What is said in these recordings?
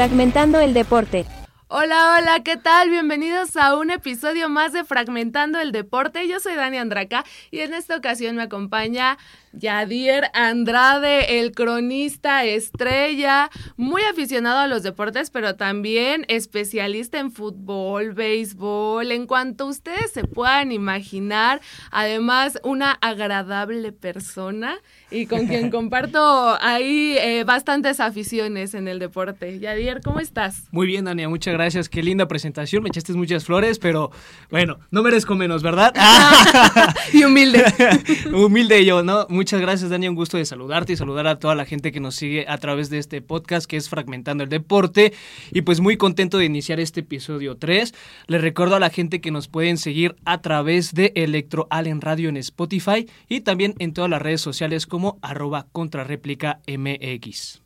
Fragmentando el deporte. Hola, hola, ¿qué tal? Bienvenidos a un episodio más de Fragmentando el Deporte. Yo soy Dani Andraca y en esta ocasión me acompaña Yadier Andrade, el cronista estrella, muy aficionado a los deportes, pero también especialista en fútbol, béisbol, en cuanto ustedes se puedan imaginar. Además, una agradable persona y con quien comparto ahí eh, bastantes aficiones en el deporte. Yadier, ¿cómo estás? Muy bien, Dania, muchas gracias. Qué linda presentación, me echaste muchas flores, pero bueno, no merezco menos, ¿verdad? y humilde. humilde yo, ¿no? Muchas gracias, Dania, un gusto de saludarte y saludar a toda la gente que nos sigue a través de este podcast que es Fragmentando el Deporte. Y pues muy contento de iniciar este episodio 3. Les recuerdo a la gente que nos pueden seguir a través de Electro Allen Radio en Spotify y también en todas las redes sociales como como arroba contrarréplica MX.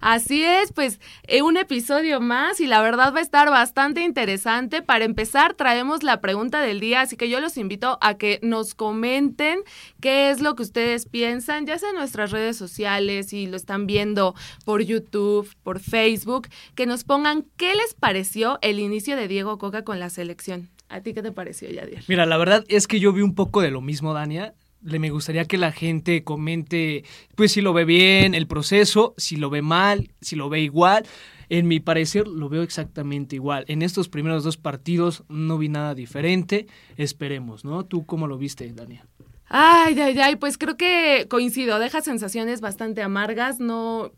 Así es, pues eh, un episodio más y la verdad va a estar bastante interesante. Para empezar, traemos la pregunta del día, así que yo los invito a que nos comenten qué es lo que ustedes piensan, ya sea en nuestras redes sociales, y lo están viendo por YouTube, por Facebook, que nos pongan qué les pareció el inicio de Diego Coca con la selección. ¿A ti qué te pareció, Yadir? Mira, la verdad es que yo vi un poco de lo mismo, Dania le me gustaría que la gente comente, pues si lo ve bien, el proceso, si lo ve mal, si lo ve igual. En mi parecer lo veo exactamente igual. En estos primeros dos partidos no vi nada diferente. Esperemos, ¿no? ¿Tú cómo lo viste, Dania? Ay, ay, ay, pues creo que coincido. Deja sensaciones bastante amargas. No,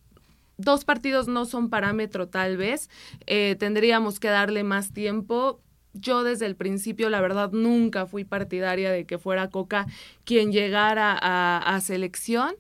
dos partidos no son parámetro tal vez. Eh, tendríamos que darle más tiempo yo desde el principio, la verdad, nunca fui partidaria de que fuera Coca quien llegara a, selección.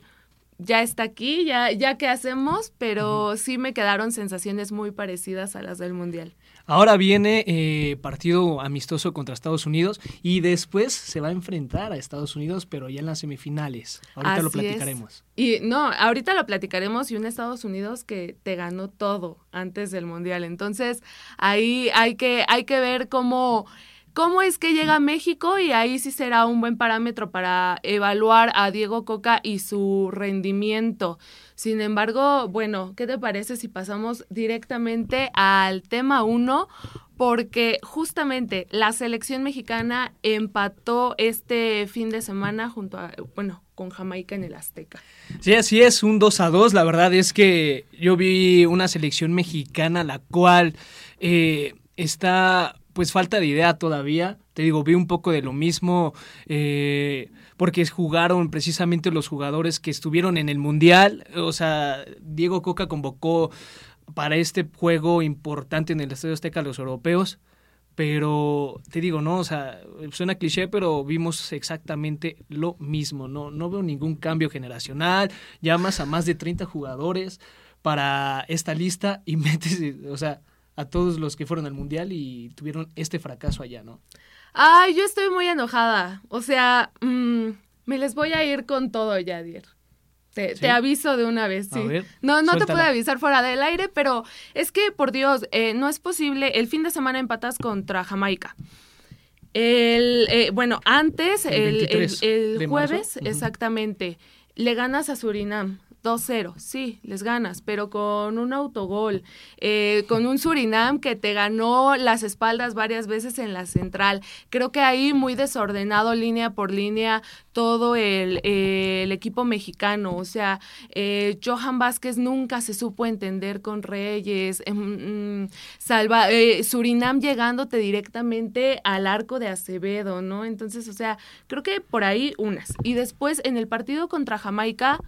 Ya está aquí, ya, ya que hacemos, pero sí me quedaron sensaciones muy parecidas a las del Mundial. Ahora viene eh, partido amistoso contra Estados Unidos y después se va a enfrentar a Estados Unidos, pero ya en las semifinales. Ahorita lo platicaremos. Y no, ahorita lo platicaremos y un Estados Unidos que te ganó todo antes del Mundial. Entonces, ahí hay que, hay que ver cómo cómo es que llega a México y ahí sí será un buen parámetro para evaluar a Diego Coca y su rendimiento. Sin embargo, bueno, ¿qué te parece si pasamos directamente al tema 1? Porque justamente la selección mexicana empató este fin de semana junto a, bueno, con Jamaica en el Azteca. Sí, así es, un 2 a 2. La verdad es que yo vi una selección mexicana la cual eh, está pues falta de idea todavía. Te digo, vi un poco de lo mismo eh, porque jugaron precisamente los jugadores que estuvieron en el Mundial. O sea, Diego Coca convocó para este juego importante en el Estadio Azteca a los europeos. Pero te digo, no, o sea, suena cliché, pero vimos exactamente lo mismo. No, no veo ningún cambio generacional. Llamas a más de 30 jugadores para esta lista y metes, o sea, a todos los que fueron al mundial y tuvieron este fracaso allá, ¿no? Ay, yo estoy muy enojada. O sea, mm, me les voy a ir con todo, Yadier. Te, te aviso de una vez, sí. no, no te puedo avisar fuera del aire, pero es que, por Dios, eh, no es posible. El fin de semana empatas contra Jamaica. El, eh, bueno, antes, el, el, jueves, exactamente, le ganas a Surinam. 2-0, sí, les ganas, pero con un autogol, eh, con un Surinam que te ganó las espaldas varias veces en la central. Creo que ahí muy desordenado línea por línea todo el, equipo mexicano. O sea, eh, Johan Vázquez nunca se supo entender con Reyes. Em, mm, salva, eh, Surinam llegándote directamente al arco de Acevedo, ¿no? Entonces, o sea, creo que por ahí unas. Y después en el partido contra Jamaica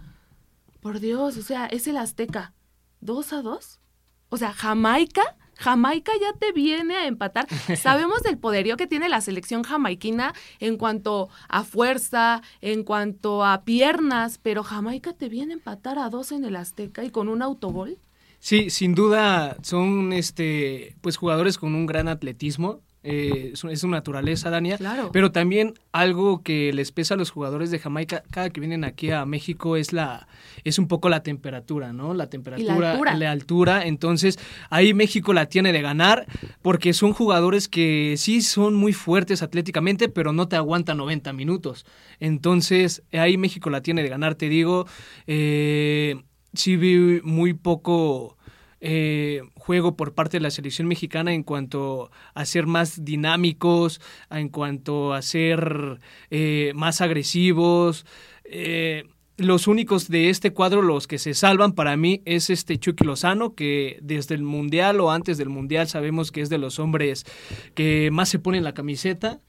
por Dios, o sea, es el Azteca. ¿Dos a dos? O sea, Jamaica, Jamaica ya te viene a empatar. Sabemos del poderío que tiene la selección jamaiquina en cuanto a fuerza, en cuanto a piernas, pero Jamaica te viene a empatar a dos en el Azteca y con un autogol. Sí, sin duda son este pues jugadores con un gran atletismo. Eh, es, su naturaleza, Dania. Claro. Pero también algo que les pesa a los jugadores de Jamaica cada que vienen aquí a México es la es un poco la temperatura, ¿no? La temperatura, la altura. Entonces, ahí México la tiene de ganar porque son jugadores que sí son muy fuertes atléticamente, pero no te aguantan 90 minutos. Entonces, ahí México la tiene de ganar, te digo. Eh, sí vi muy poco eh, juego por parte de la selección mexicana en cuanto a ser más dinámicos, en cuanto a ser eh, más agresivos. Eh, los únicos de este cuadro, los que se salvan para mí, es este Chucky Lozano, que desde el Mundial o antes del Mundial sabemos que es de los hombres que más se ponen la camiseta,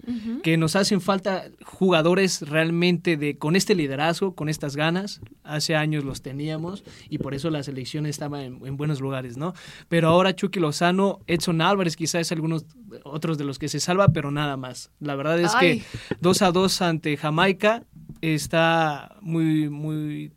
que nos hacen falta jugadores realmente de con este liderazgo, con estas ganas. Hace años los teníamos y por eso la selección estaba en, buenos lugares, ¿no? Pero ahora Chucky Lozano, Edson Álvarez quizás algunos otros de los que se salva, pero nada más. La verdad es que 2 a 2 ante Jamaica está muy, muy,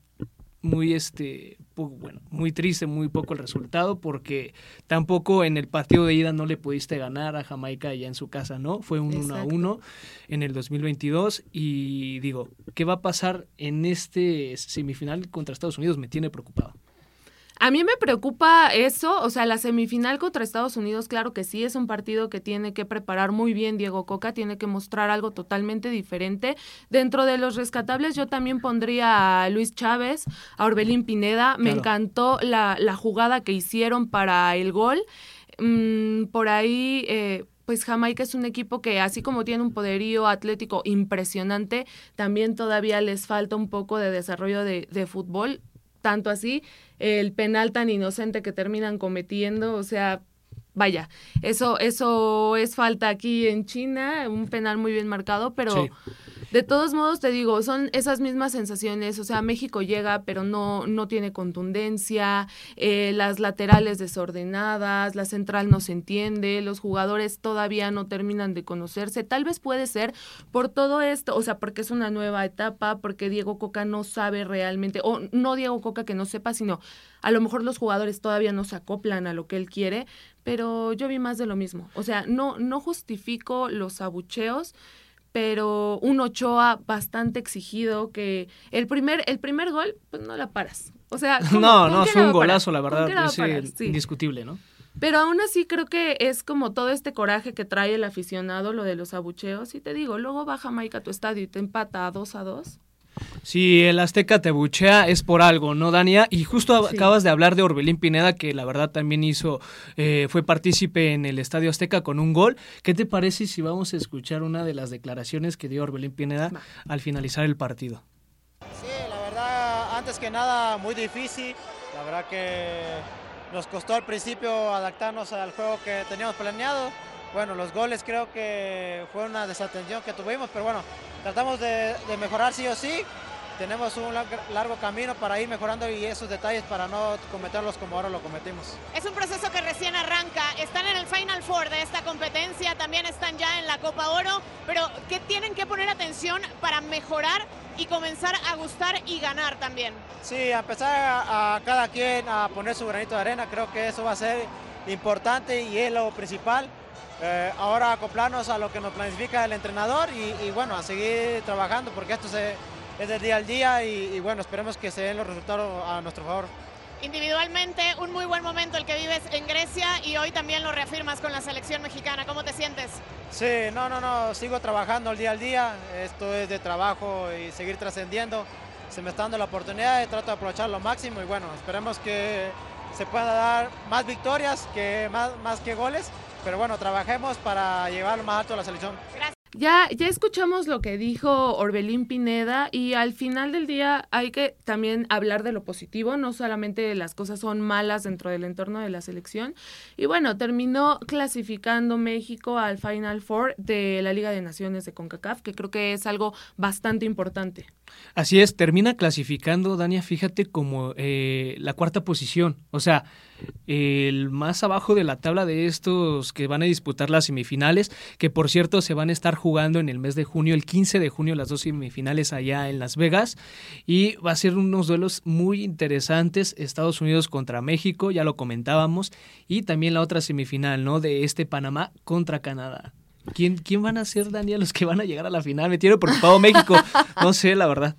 muy, este, bueno, muy triste, muy poco el resultado, porque tampoco en el partido de ida no le pudiste ganar a Jamaica ya en su casa, ¿no? Fue un 1 a 1 en el 2022 y digo, ¿qué va a pasar en este semifinal contra Estados Unidos? Me tiene preocupado. A mí me preocupa eso, o sea, la semifinal contra Estados Unidos, claro que sí, es un partido que tiene que preparar muy bien Diego Coca, tiene que mostrar algo totalmente diferente. Dentro de los rescatables yo también pondría a Luis Chávez, a Orbelín Pineda, me encantó la, la, jugada que hicieron para el gol. Mm, por ahí... Eh, pues Jamaica es un equipo que así como tiene un poderío atlético impresionante, también todavía les falta un poco de desarrollo de, de fútbol tanto así el penal tan inocente que terminan cometiendo, o sea, vaya, eso, eso es falta aquí en China, un penal muy bien marcado, pero de todos modos, te digo, son esas mismas sensaciones. O sea, México llega, pero no, no tiene contundencia, eh, las laterales desordenadas, la central no se entiende, los jugadores todavía no terminan de conocerse. Tal vez puede ser por todo esto, o sea, porque es una nueva etapa, porque Diego Coca no sabe realmente, o no Diego Coca que no sepa, sino a lo mejor los jugadores todavía no se acoplan a lo que él quiere, pero yo vi más de lo mismo. O sea, no, no justifico los abucheos pero un Ochoa bastante exigido que el primer, el primer gol, pues no la paras. O sea, no, no, fue un golazo, la verdad, es indiscutible, ¿no? Pero aún así creo que es como todo este coraje que trae el aficionado, lo de los abucheos. Y te digo, luego baja Mike a tu estadio y te empata a dos a dos. Si el Azteca te buchea es por algo, ¿no, Dania? Y justo acabas de hablar de Orbelín Pineda, que la verdad también hizo, eh, fue partícipe en el Estadio Azteca con un gol. ¿Qué te parece si vamos a escuchar una de las declaraciones que dio Orbelín Pineda al finalizar el partido? Sí, la verdad, antes que nada, muy difícil. La verdad que nos costó al principio adaptarnos al juego que teníamos planeado. Bueno, los goles creo que fue una desatención que tuvimos, pero bueno, tratamos de, mejorar sí o sí. Tenemos un largo camino para ir mejorando y esos detalles para no cometerlos como ahora lo cometimos. Es un proceso que recién arranca. Están en el Final Four de esta competencia, también están ya en la Copa Oro, pero ¿qué tienen que poner atención para mejorar y comenzar a gustar y ganar también? Sí, a empezar a, cada quien a poner su granito de arena, creo que eso va a ser importante y es lo principal. Eh, ahora acoplarnos a lo que nos planifica el entrenador y, bueno, a seguir trabajando porque esto es de día al día y, bueno, esperemos que se den los resultados a nuestro favor. Individualmente, un muy buen momento el que vives en Grecia y hoy también lo reafirmas con la selección mexicana. ¿Cómo te sientes? Sí, no, no, no, sigo trabajando el día al día. Esto es de trabajo y seguir trascendiendo. Se me está dando la oportunidad y trato de aprovechar lo máximo y bueno, esperemos que se pueda dar más victorias, que más, más que goles pero bueno, trabajemos para llevar más alto a la selección. Ya, ya escuchamos lo que dijo Orbelín Pineda y al final del día hay que también hablar de lo positivo, no solamente las cosas son malas dentro del entorno de la selección. Y bueno, terminó clasificando México al Final Four de la Liga de Naciones de CONCACAF, que creo que es algo bastante importante. Así es, termina clasificando, Dania, fíjate, como eh, la cuarta posición. O sea, el más abajo de la tabla de estos que van a disputar las semifinales, que por cierto se van a estar jugando en el mes de junio, el 15 de junio, las dos semifinales allá en Las Vegas. Y va a ser unos duelos muy interesantes, Estados Unidos contra México, ya lo comentábamos, y también la otra semifinal, ¿no? De este Panamá contra Canadá. ¿Quién, ¿Quién van a ser, Daniel, los que van a llegar a la final? Me tiene preocupado México. No sé, la verdad.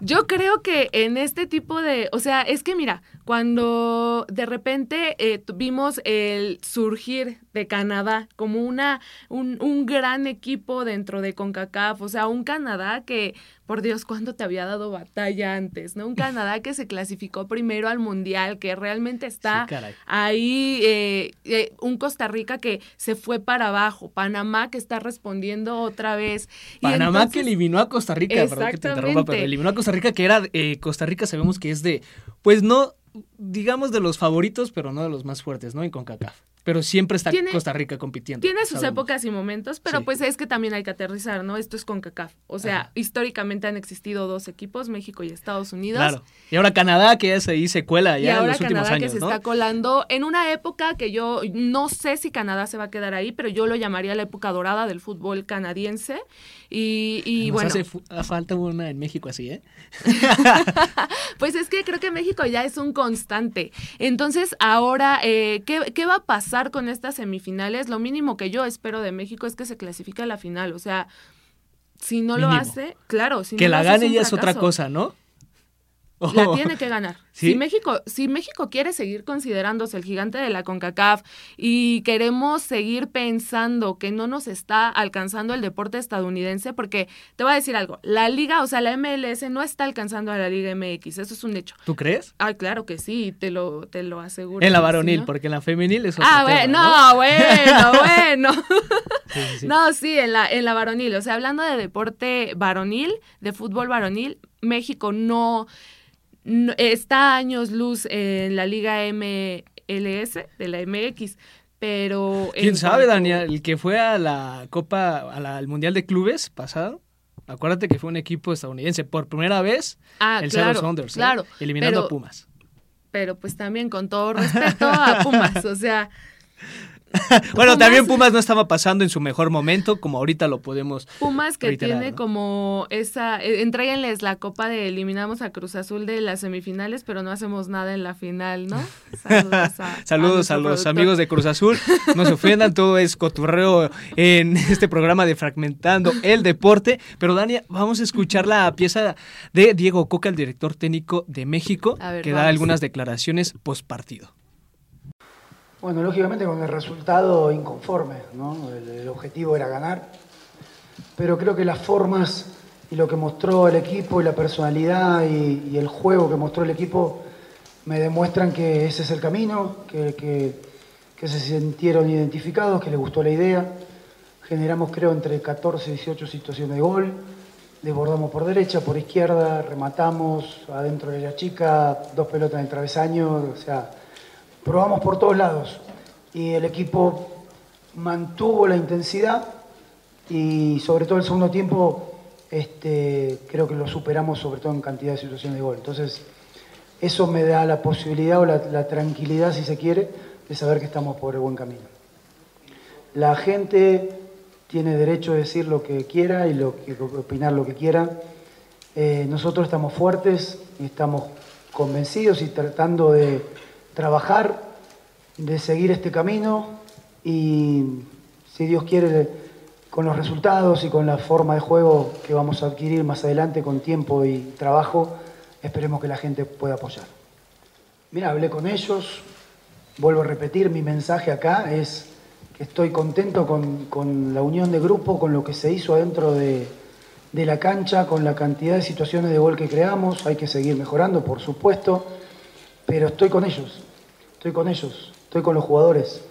Yo creo que en este tipo de, o sea, es que mira, cuando de repente eh, vimos el surgir de Canadá como una, un, un gran equipo dentro de CONCACAF, o sea, un Canadá que por Dios, ¿cuándo te había dado batalla antes? ¿No? Un Canadá que se clasificó primero al Mundial, que realmente está ahí, eh, eh, un Costa Rica que se fue para abajo, Panamá que está respondiendo otra vez. Panamá que eliminó a Costa Rica, perdón que te interrumpa, pero eliminó a Costa Rica, que era, eh, Costa Rica sabemos que es de, pues no, digamos de los favoritos, pero no de los más fuertes, ¿no? En CONCACAF pero siempre está Costa Rica compitiendo. Tiene sus épocas y momentos, pero pues es que también hay que aterrizar, ¿no? Esto es con CACAF. O sea, históricamente han existido dos equipos, México y Estados Unidos. Claro. Y ahora Canadá, que ya ahí se cuela ya en los últimos años, que se está colando en una época que yo no sé si Canadá se va a quedar ahí, pero yo lo llamaría la época dorada del fútbol canadiense. Y, y Nos bueno. Hace falta una en México así, ¿eh? pues es que creo que México ya es un constante. Entonces, ahora, eh, ¿qué, ¿qué va a pasar? Con estas semifinales, lo mínimo que yo espero de México es que se clasifique a la final. O sea, si no lo hace, claro, si que la gane ya es otra cosa, ¿no? La tiene que ganar. Si, México, si México quiere seguir considerándose el gigante de la CONCACAF y queremos seguir pensando que no nos está alcanzando el deporte estadounidense, porque te voy a decir algo, la liga, o sea, la MLS no está alcanzando a la Liga MX, eso es un hecho. ¿Tú crees? Ay, claro que sí, te lo, te lo aseguro. En la varonil, porque en la femenil es Ah, bueno, ¿no? bueno, bueno. No, sí, en la, en la varonil. O sea, hablando de deporte varonil, de fútbol varonil, México no está años luz en la Liga MLS de la MX, pero... ¿Quién sabe, Daniel? El que fue a la Copa, al Mundial de Clubes pasado, acuérdate que fue un equipo estadounidense por primera vez, ah, el claro, Saunders, ¿eh? claro, eliminando a Pumas. Pero pues también con todo respeto a Pumas, o sea... bueno, también Pumas no estaba pasando en su mejor momento, como ahorita lo podemos. Pumas que tiene como esa. Eh, la copa de eliminamos a Cruz Azul de las semifinales, pero no hacemos nada en la final, ¿no? Saludos a, los amigos de Cruz Azul. No se ofendan, todo es coturreo en este programa de Fragmentando el Deporte. Pero, Dania, vamos a escuchar la pieza de Diego Coca, el director técnico de México, que da algunas declaraciones post partido. Bueno, lógicamente con el resultado inconforme, ¿no? el, objetivo era ganar, pero creo que las formas y lo que mostró el equipo y la personalidad y, el juego que mostró el equipo me demuestran que ese es el camino, que, que, se sintieron identificados, que les gustó la idea. Generamos creo entre 14 y 18 situaciones de gol, desbordamos por derecha, por izquierda, rematamos adentro de la chica, dos pelotas en el travesaño, o sea, probamos por todos lados y el equipo mantuvo la intensidad y sobre todo el segundo tiempo este, creo que lo superamos sobre todo en cantidad de situaciones de gol. Entonces eso me da la posibilidad o la, tranquilidad, si se quiere, de saber que estamos por el buen camino. La gente tiene derecho a decir lo que quiera y lo opinar lo que quiera. Eh, nosotros estamos fuertes y estamos convencidos y tratando de trabajar, de seguir este camino y, si Dios quiere, con los resultados y con la forma de juego que vamos a adquirir más adelante con tiempo y trabajo, esperemos que la gente pueda apoyar. Mira, hablé con ellos, vuelvo a repetir, mi mensaje acá es que estoy contento con, la unión de grupo, con lo que se hizo adentro de, de la cancha, con la cantidad de situaciones de gol que creamos, hay que seguir mejorando, por supuesto, pero estoy con ellos, estoy con ellos, estoy con los jugadores.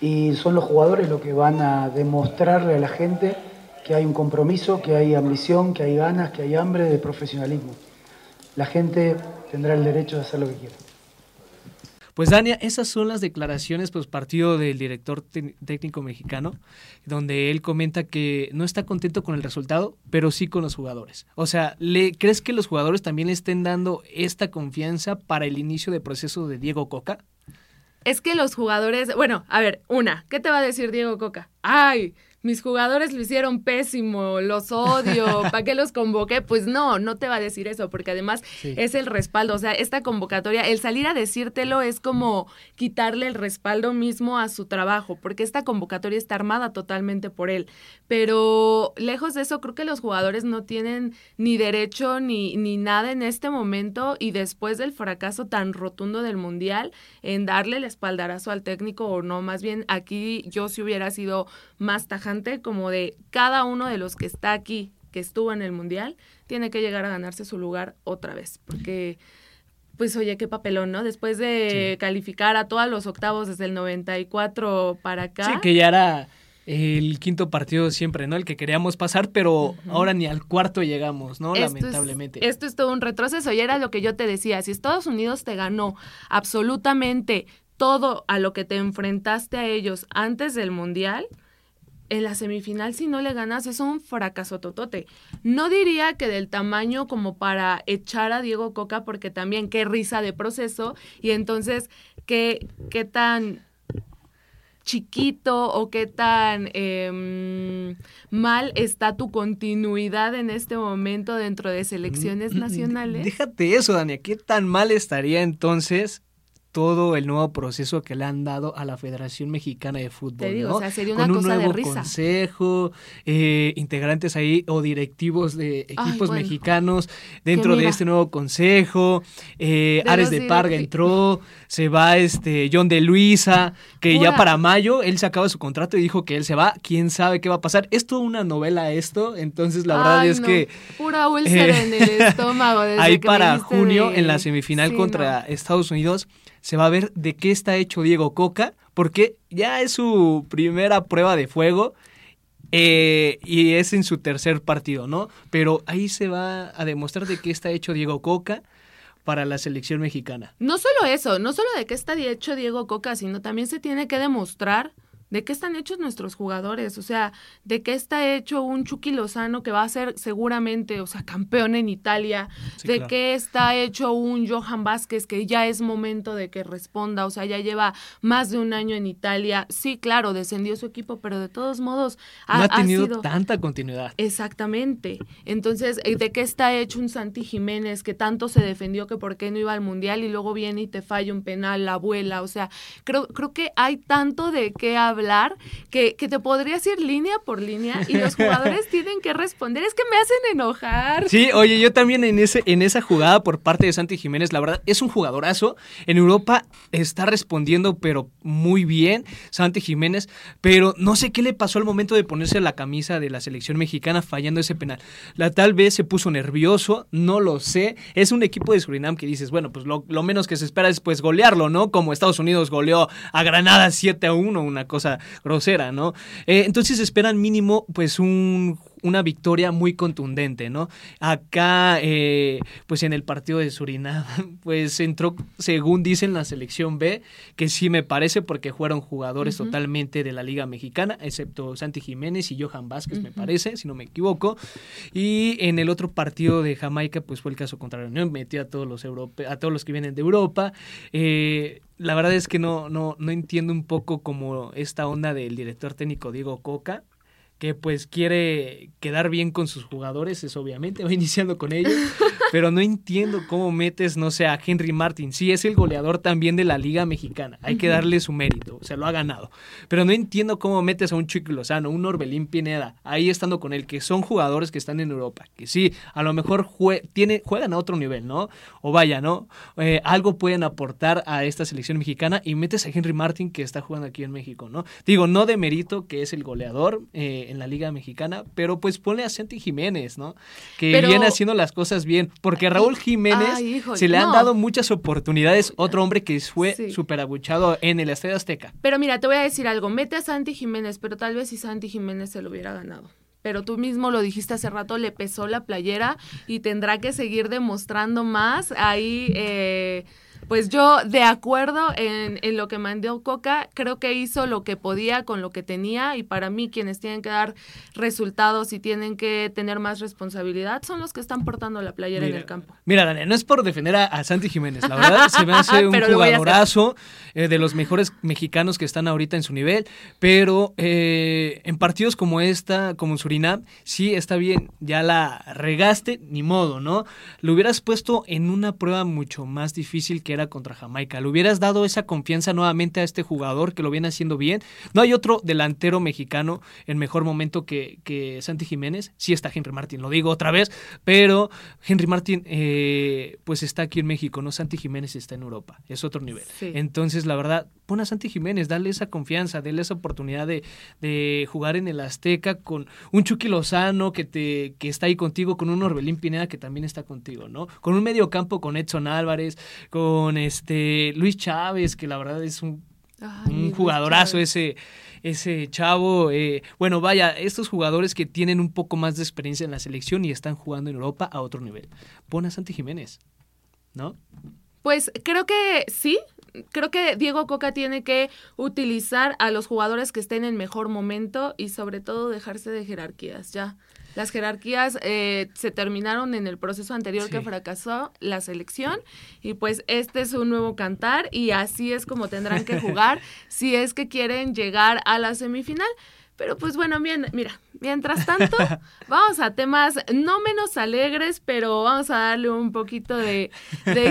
Y son los jugadores los que van a demostrarle a la gente que hay un compromiso, que hay ambición, que hay ganas, que hay hambre de profesionalismo. La gente tendrá el derecho de hacer lo que quiera. Pues Dania, esas son las declaraciones pues partido del director técnico mexicano, donde él comenta que no está contento con el resultado, pero sí con los jugadores. O sea, ¿le crees que los jugadores también le estén dando esta confianza para el inicio del proceso de Diego Coca? Es que los jugadores, bueno, a ver, una, ¿qué te va a decir Diego Coca? ay, mis jugadores lo hicieron pésimo, los odio, ¿para qué los convoqué? Pues no, no te va a decir eso, porque además es el respaldo, o sea, esta convocatoria, el salir a decírtelo es como quitarle el respaldo mismo a su trabajo, porque esta convocatoria está armada totalmente por él. Pero lejos de eso, creo que los jugadores no tienen ni derecho ni, ni nada en este momento y después del fracaso tan rotundo del Mundial, en darle el espaldarazo al técnico o no, más bien aquí yo si hubiera sido más tajante como de cada uno de los que está aquí, que estuvo en el Mundial, tiene que llegar a ganarse su lugar otra vez, porque pues oye, qué papelón, ¿no? Después de calificar a todos los octavos desde el 94 para acá. Sí, que ya era el quinto partido siempre, ¿no? El que queríamos pasar, pero ahora ni al cuarto llegamos, ¿no? Lamentablemente. esto es todo un retroceso y era lo que yo te decía, si Estados Unidos te ganó absolutamente todo a lo que te enfrentaste a ellos antes del Mundial, en la semifinal si no le ganas es un fracaso totote. No diría que del tamaño como para echar a Diego Coca porque también qué risa de proceso y entonces qué, qué tan chiquito o qué tan em, mal está tu continuidad en este momento dentro de selecciones mm, mm, nacionales. Déjate eso, Dania, ¿qué tan mal estaría entonces todo el nuevo proceso que le han dado a la Federación Mexicana de Fútbol. Te digo, o sea, sería una Con un nuevo de consejo, eh, integrantes ahí o directivos de equipos mexicanos dentro de este nuevo consejo. Eh, Ares de Parga entró, se va este John de Luisa, que ya para mayo él se acaba su contrato y dijo que él se va. Quién sabe qué va a pasar. Es toda una novela esto, entonces la verdad es que. Pura úlcera en el estómago. ahí para junio, en la semifinal contra Estados Unidos se va a ver de qué está hecho Diego Coca, porque ya es su primera prueba de fuego eh, y es en su tercer partido, ¿no? Pero ahí se va a demostrar de qué está hecho Diego Coca para la selección mexicana. No solo eso, no solo de qué está hecho Diego Coca, sino también se tiene que demostrar ¿De qué están hechos nuestros jugadores? O sea, ¿de qué está hecho un Chucky Lozano que va a ser seguramente, o sea, campeón en Italia? ¿De qué está hecho un Johan Vázquez que ya es momento de que responda? O sea, ya lleva más de un año en Italia. Sí, claro, descendió su equipo, pero de todos modos ha, no ha tenido tanta continuidad. Exactamente. Entonces, eh, ¿de qué está hecho un Santi Jiménez que tanto se defendió que por qué no iba al Mundial y luego viene y te falla un penal, la abuela? O sea, creo, creo que hay tanto de qué hablar hablar que, que te podrías ir línea por línea y los jugadores tienen que responder. Es que me hacen enojar. Sí, oye, yo también en, ese, en esa jugada por parte de Santi Jiménez, la verdad, es un jugadorazo. En Europa está respondiendo, pero muy bien, Santi Jiménez, pero no sé qué le pasó al momento de ponerse la camisa de la selección mexicana fallando ese penal. La tal vez se puso nervioso, no lo sé. Es un equipo de Surinam que dices, bueno, pues lo, lo menos que se espera es pues golearlo, ¿no? Como Estados Unidos goleó a Granada 7 a 1, una cosa grosera, ¿no? Eh, entonces esperan mínimo pues un una victoria muy contundente, ¿no? Acá, eh, pues en el partido de Surinam, pues entró, según dicen, la selección B, que sí me parece porque fueron jugadores totalmente de la Liga Mexicana, excepto Santi Jiménez y Johan Vázquez, me parece, si no me equivoco. Y en el otro partido de Jamaica, pues fue el caso contra la Unión, metió a todos los, a todos los que vienen de Europa. Eh, la verdad es que no, no, no entiendo un poco como esta onda del director técnico Diego Coca que pues quiere quedar bien con sus jugadores, es obviamente, va iniciando con ellos, pero no entiendo cómo metes, no sé, a Henry Martin, sí es el goleador también de la Liga Mexicana, hay que darle su mérito, se lo ha ganado, pero no entiendo cómo metes a un Chico Lozano, un Orbelín Pineda, ahí estando con él, que son jugadores que están en Europa, que sí, a lo mejor tiene, juegan a otro nivel, ¿no? O vaya, ¿no? Eh, algo pueden aportar a esta selección mexicana y metes a Henry Martin que está jugando aquí en México, ¿no? Digo, no de mérito, que es el goleador, eh, en la Liga Mexicana, pero pues ponle a Santi Jiménez, ¿no? Que viene haciendo las cosas bien, porque Raúl Jiménez se le han dado muchas oportunidades, otro hombre que fue súper abuchado en el Estadio Azteca. Pero mira, te voy a decir algo, mete a Santi Jiménez, pero tal vez si Santi Jiménez se lo hubiera ganado pero tú mismo lo dijiste hace rato, le pesó la playera y tendrá que seguir demostrando más ahí. Eh, pues yo de acuerdo en, en, lo que mandó Coca, creo que hizo lo que podía con lo que tenía y para mí quienes tienen que dar resultados y tienen que tener más responsabilidad son los que están portando la playera en el campo. Mira, Daniel, no es por defender a, Santi Jiménez, la verdad se me hace un jugadorazo eh, de los mejores mexicanos que están ahorita en su nivel, pero eh, en partidos como esta, como en Surinam, sí está bien, ya la regaste, ni modo, ¿no? Lo hubieras puesto en una prueba mucho más difícil que era contra Jamaica. Le hubieras dado esa confianza nuevamente a este jugador que lo viene haciendo bien. No hay otro delantero mexicano en mejor momento que, que Santi Jiménez. Sí está Henry Martín, lo digo otra vez, pero Henry Martín eh, pues está aquí en México, ¿no? Santi Jiménez está en Europa, es otro nivel. Entonces, la verdad, pon a Santi Jiménez, dale esa confianza, dale esa oportunidad de, de jugar en el Azteca con un Chucky Lozano que, te, que está ahí contigo, con un Orbelín Pineda que también está contigo, ¿no? Con un medio campo con Edson Álvarez, con este Luis Chávez, que la verdad es un, un jugadorazo ese, ese chavo. Eh, bueno, vaya, estos jugadores que tienen un poco más de experiencia en la selección y están jugando en Europa a otro nivel. Pon a Santi Jiménez, ¿no? Pues creo que sí, creo que Diego Coca tiene que utilizar a los jugadores que estén en mejor momento y sobre todo dejarse de jerarquías ya. Las jerarquías eh, se terminaron en el proceso anterior que fracasó la selección y pues este es un nuevo cantar y así es como tendrán que jugar si es que quieren llegar a la semifinal. Pero pues bueno, bien, mira, Mientras tanto, vamos a temas no menos alegres, pero vamos a darle un poquito de,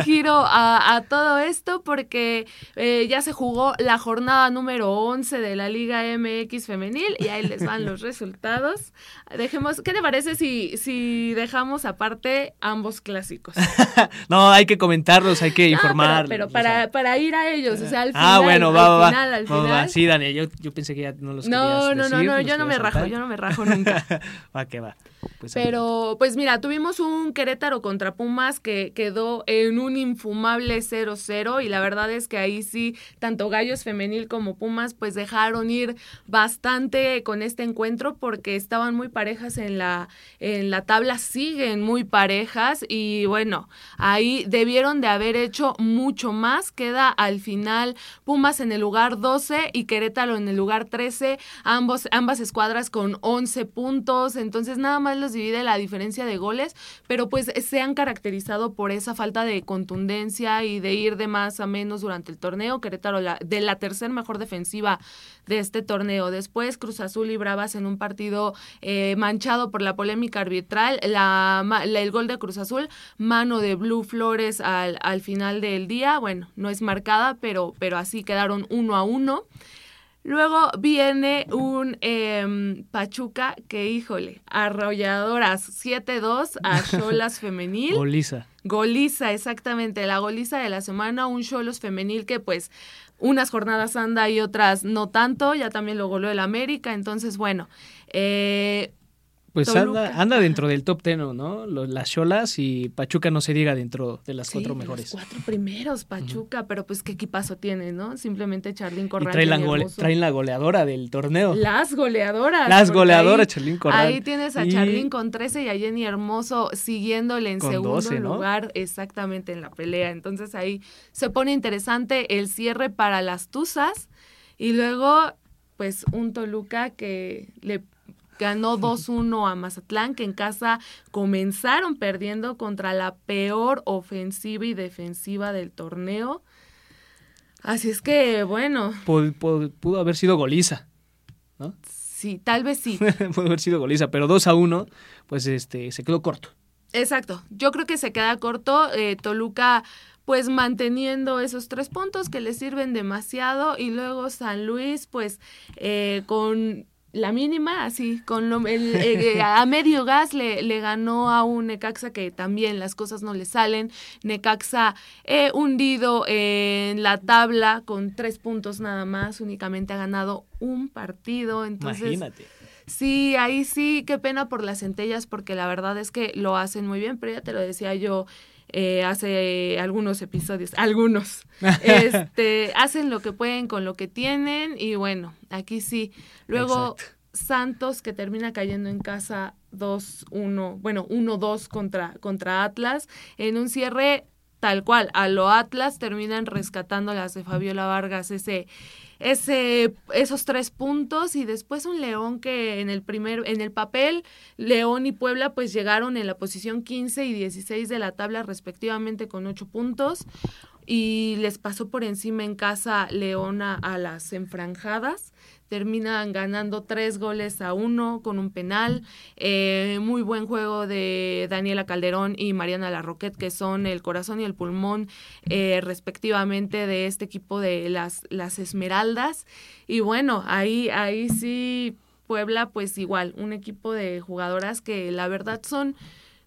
giro a, todo esto porque eh, ya se jugó la jornada número 11 de la Liga MX femenil y ahí les van los resultados. Dejemos, ¿qué te parece si, si dejamos aparte ambos clásicos? no, hay que comentarlos, hay que informar. pero, para, para, ir a ellos, o sea, al ah, final. Ah, bueno, va, va, final, al final. Sí, Daniel, yo, pensé que ya no los no, no, no, no, yo no me rajo, yo no me rajo nunca. va que va. Pues Pero, pues mira, tuvimos un Querétaro contra Pumas que quedó en un infumable 0-0 y la verdad es que ahí sí, tanto Gallos Femenil como Pumas pues dejaron ir bastante con este encuentro porque estaban muy parejas en la, en la tabla, siguen muy parejas y bueno, ahí debieron de haber hecho mucho más. Queda al final Pumas en el lugar 12 y Querétaro en el lugar 13, ambos, ambas escuadras con 11 puntos, entonces nada más los divide la diferencia de goles, pero pues se han caracterizado por esa falta de contundencia y de ir de más a menos durante el torneo. Querétaro la, de la tercera mejor defensiva de este torneo. Después Cruz Azul y Bravas en un partido eh, manchado por la polémica arbitral. La, el gol de Cruz Azul, mano de Blue Flores al, al final del día. Bueno, no es marcada, pero, pero así quedaron uno a uno. Luego viene un em, Pachuca que, híjole, arrolladoras 7-2 a Cholas femenil. Goliza. Goliza, exactamente, la goliza de la semana, un Cholos femenil que pues unas jornadas anda y otras no tanto, ya también lo goló el América, entonces bueno, eh, pues anda, dentro del top ten, ¿no? las Cholas y Pachuca no se diga dentro de las cuatro mejores. Los cuatro primeros, Pachuca, pero pues qué equipazo tiene, ¿no? Simplemente Charlín Corral. Y trae la traen la goleadora del torneo. Las goleadoras. Las goleadoras, Charlín Corral. Ahí tienes a Charlín con 13 y a Jenny Hermoso siguiéndole en segundo lugar, exactamente en la pelea. Entonces ahí se pone interesante el cierre para las Tuzas y luego pues un Toluca que le ganó 2-1 a Mazatlán, que en casa comenzaron perdiendo contra la peor ofensiva y defensiva del torneo. Así es que, bueno. Pudo, haber sido goliza, ¿no? Sí, tal vez sí. pudo haber sido goliza, pero 2 a 1, pues este, se quedó corto. Exacto. Yo creo que se queda corto. Eh, Toluca pues manteniendo esos tres puntos que le sirven demasiado y luego San Luis pues eh, con la mínima, así, con lo, el, eh, a medio gas le, le, ganó a un Necaxa que también las cosas no le salen. Necaxa eh, hundido en la tabla con tres puntos nada más, únicamente ha ganado un partido. Entonces, Imagínate. Sí, ahí sí, qué pena por las centellas, porque la verdad es que lo hacen muy bien, pero ya te lo decía yo. Eh, hace algunos episodios, algunos, este, hacen lo que pueden con lo que tienen y bueno, aquí sí. Luego Santos que termina cayendo en casa 2-1, bueno, 1-2 contra, contra Atlas, en un cierre tal cual, a lo Atlas terminan rescatando las de Fabiola Vargas, ese, ese, esos tres puntos y después un León que en el primer, en el papel, León y Puebla pues llegaron en la posición 15 y 16 de la tabla respectivamente con ocho puntos y les pasó por encima en casa Leona a las enfranjadas terminan ganando tres goles a uno con un penal. Eh, muy buen juego de Daniela Calderón y Mariana Larroquet, que son el corazón y el pulmón eh, respectivamente de este equipo de las, las Esmeraldas. Y bueno, ahí, ahí sí, Puebla, pues igual, un equipo de jugadoras que la verdad son,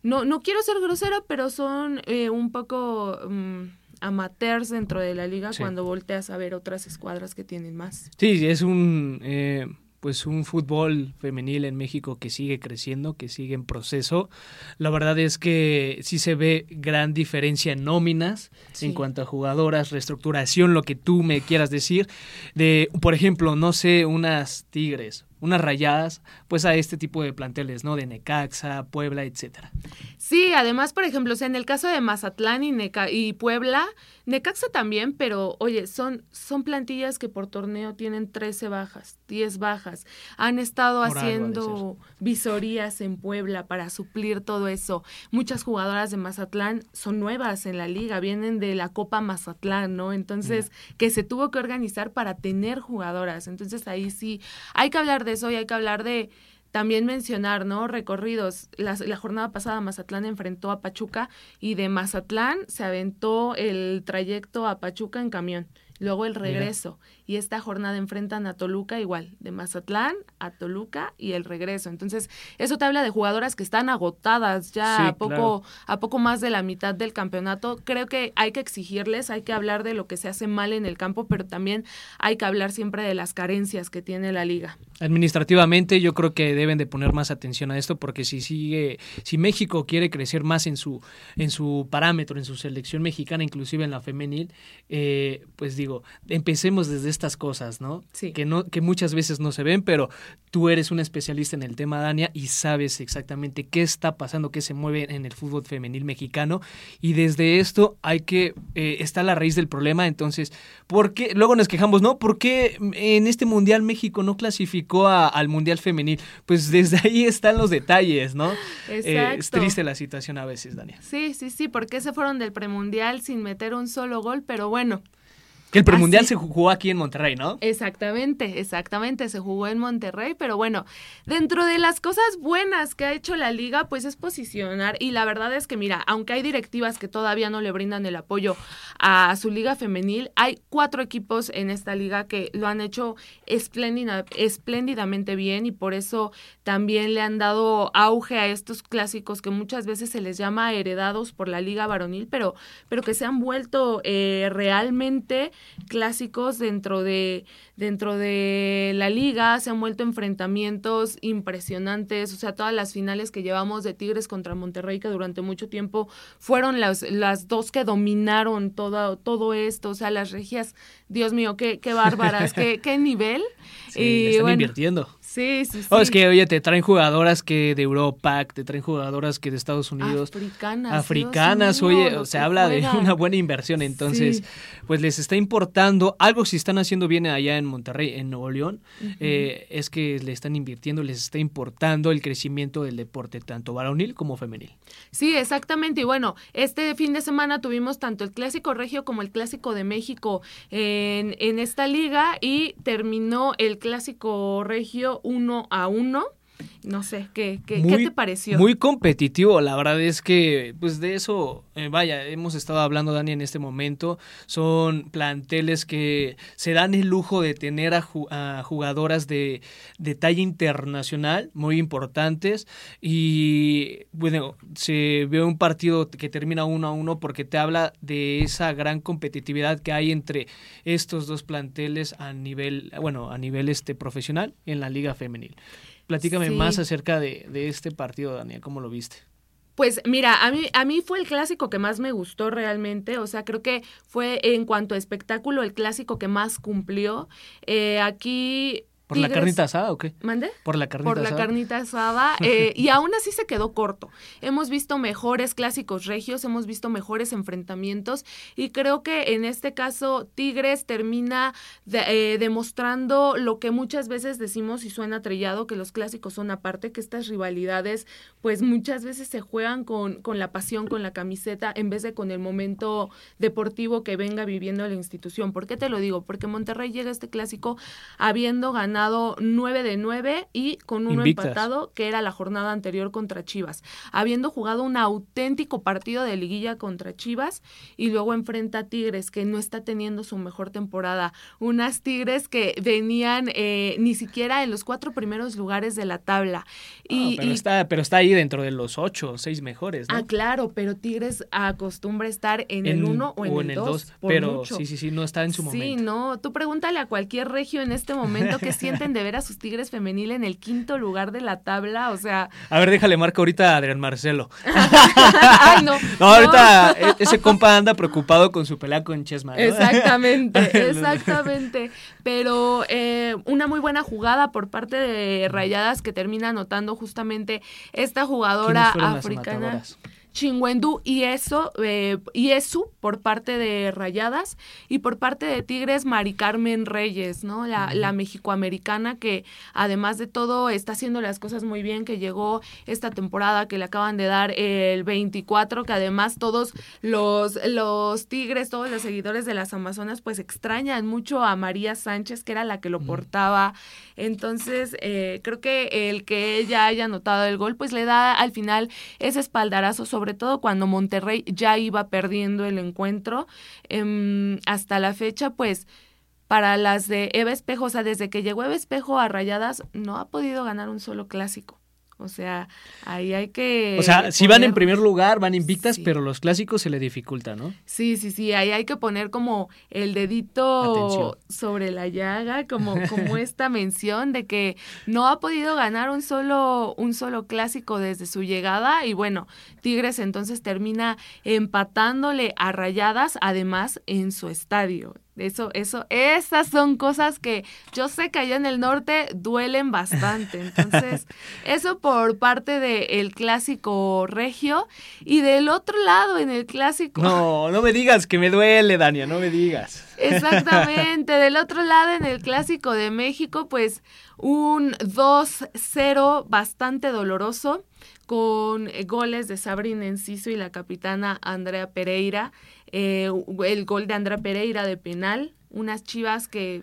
no, no quiero ser grosera, pero son eh, un poco... Mm, amateurs dentro de la liga cuando volteas a ver otras escuadras que tienen más. Sí, es un eh, pues un fútbol femenil en México que sigue creciendo, que sigue en proceso. La verdad es que sí se ve gran diferencia en nóminas en cuanto a jugadoras, reestructuración, lo que tú me quieras decir. De, por ejemplo, no sé, unas Tigres unas rayadas, pues a este tipo de planteles, ¿no? De Necaxa, Puebla, etcétera. Sí, además, por ejemplo, en el caso de Mazatlán y, y Puebla, Necaxa también, pero oye, son, son plantillas que por torneo tienen 13 bajas, 10 bajas. Han estado haciendo visorías en Puebla para suplir todo eso. Muchas jugadoras de Mazatlán son nuevas en la liga, vienen de la Copa Mazatlán, ¿no? Entonces, que se tuvo que organizar para tener jugadoras. Entonces, ahí sí, hay que hablar de eso y hay que hablar de también mencionar, ¿no? Recorridos. La, la, jornada pasada Mazatlán enfrentó a Pachuca y de Mazatlán se aventó el trayecto a Pachuca en camión luego el regreso. Y esta jornada enfrentan a Toluca igual, de Mazatlán a Toluca y el regreso. Entonces, eso te habla de jugadoras que están agotadas ya a poco a poco más de la mitad del campeonato. Creo que hay que exigirles, hay que hablar de lo que se hace mal en el campo, pero también hay que hablar siempre de las carencias que tiene la liga. Administrativamente yo creo que deben de poner más atención a esto porque si sigue si México quiere crecer más en su en su parámetro, en su selección mexicana, inclusive en la femenil, eh, pues digo empecemos desde estas cosas, ¿no? Sí. Que, no, que muchas veces no se ven, pero tú eres un especialista en el tema, Dania, y sabes exactamente qué está pasando, qué se mueve en el fútbol femenil mexicano. Y desde esto hay que, eh, está la raíz del problema. Entonces, ¿por qué? Luego nos quejamos, ¿no? ¿Por qué en este Mundial México no clasificó al Mundial femenil? Pues desde ahí están los detalles, ¿no? Eh, es triste la situación a veces, Dania. Sí, sí, sí, porque se fueron del premundial sin meter un solo gol, pero bueno. Que el premundial se jugó aquí en Monterrey, ¿no? Exactamente, exactamente, se jugó en Monterrey, pero bueno, dentro de las cosas buenas que ha hecho la liga, pues es posicionar, y la verdad es que mira, aunque hay directivas que todavía no le brindan el apoyo a su liga femenil, hay cuatro equipos en esta liga que lo han hecho espléndidamente bien y por eso también le han dado auge a estos clásicos que muchas veces se les llama heredados por la liga varonil, pero, pero que se han vuelto eh, realmente clásicos dentro de, dentro de la liga, se han vuelto enfrentamientos impresionantes, o sea, todas las finales que llevamos de Tigres contra Monterrey, que durante mucho tiempo fueron las, las dos que dominaron todo, todo esto, o sea, las regias, Dios mío, qué, qué bárbaras, qué, qué nivel. y, están invirtiendo. Sí, sí, sí. Oh, es que, oye, te traen jugadoras que de Europa, te traen jugadoras que de Estados Unidos. Africanas. Africanas, oye, se habla de una buena inversión. Entonces, pues les está importando. Algo si están haciendo bien allá en Monterrey, en Nuevo León, eh, es que le están invirtiendo, les está importando el crecimiento del deporte, tanto varonil como femenil. Sí, exactamente. Y bueno, este fin de semana tuvimos tanto el Clásico Regio como el Clásico de México en, en esta liga y terminó el Clásico Regio uno a uno. No sé, ¿qué, qué, te pareció? Muy competitivo, la verdad es que, pues de eso, eh, vaya, hemos estado hablando, Dani, en este momento. Son planteles que se dan el lujo de tener a, jugadoras de, de, talla internacional muy importantes. Y bueno, se ve un partido que termina uno a uno porque te habla de esa gran competitividad que hay entre estos dos planteles a nivel, bueno, a nivel este profesional en la liga femenil. Platícame más acerca de, de este partido, Daniel, ¿cómo lo viste? Pues mira, a mí, a mí fue el clásico que más me gustó realmente, o sea, creo que fue en cuanto a espectáculo el clásico que más cumplió. Eh, aquí ¿Por la carnita asada o qué? ¿Mande? Por la carnita asada. Por la carnita asada. Eh, y aún así se quedó corto. Hemos visto mejores clásicos regios, hemos visto mejores enfrentamientos y creo que en este caso Tigres termina eh, demostrando lo que muchas veces decimos y suena trillado, que los clásicos son aparte, que estas rivalidades pues muchas veces se juegan con, con la pasión, con la camiseta, en vez de con el momento deportivo que venga viviendo la institución. ¿Por qué te lo digo? Porque Monterrey llega a este clásico habiendo ganado 9 de 9 y con uno empatado, que era la jornada anterior contra Chivas, habiendo jugado un auténtico partido de liguilla contra Chivas y luego enfrenta a Tigres, que no está teniendo su mejor temporada. Unas Tigres que venían eh, ni siquiera en los cuatro primeros lugares de la tabla. Y, pero, está, pero está ahí dentro de los ocho o seis mejores. Ah, claro, pero Tigres acostumbra estar en, el uno o en, el dos. Pero sí, sí, sí, no está en su momento. Sí, no, tú pregúntale a cualquier regio en este momento que sienten de ver a sus Tigres femenil en el quinto lugar de la tabla, o sea... A ver, déjale marca ahorita a Adrián Marcelo. Ay, no. No, ahorita e, ese compa anda preocupado con su pelea con Chesma. Exactamente, exactamente. Pero eh, una muy buena jugada por parte de Rayadas que termina anotando justamente esta jugadora africana. Chingüendú y eso, eh, y eso por parte de Rayadas y por parte de Tigres, Mari Carmen Reyes, ¿no? La, la mexicoamericana que además de todo está haciendo las cosas muy bien, que llegó esta temporada que le acaban de dar el 24, que además todos los, los Tigres, todos los seguidores de las Amazonas, pues extrañan mucho a María Sánchez, que era la que lo portaba. Entonces, eh, creo que el que ella haya anotado el gol, pues le da al final ese espaldarazo sobre todo cuando Monterrey ya iba perdiendo el encuentro. Em, hasta la fecha, pues para las de Eva Espejo, o sea, desde que llegó Eva Espejo a Rayadas, no ha podido ganar un solo clásico. O sea, ahí hay que... O sea, si van en primer lugar, van invictas, pero los clásicos se le dificulta, ¿no? Sí, sí, sí, ahí hay que poner como el dedito sobre la llaga, como, como esta mención de que no ha podido ganar un solo, un solo clásico desde su llegada y bueno, Tigres entonces termina empatándole a Rayadas, además en su estadio. Eso, eso, esas son cosas que yo sé que allá en el norte duelen bastante. Entonces, eso por parte del clásico regio. Y del otro lado, en el clásico. No, no me digas que me duele, Dania, no me digas. Exactamente. del otro lado, en el clásico de México, pues un 2-0 bastante doloroso con goles de Sabrina Enciso y la capitana Andrea Pereira. Eh, el gol de Andrea Pereira de penal, unas chivas que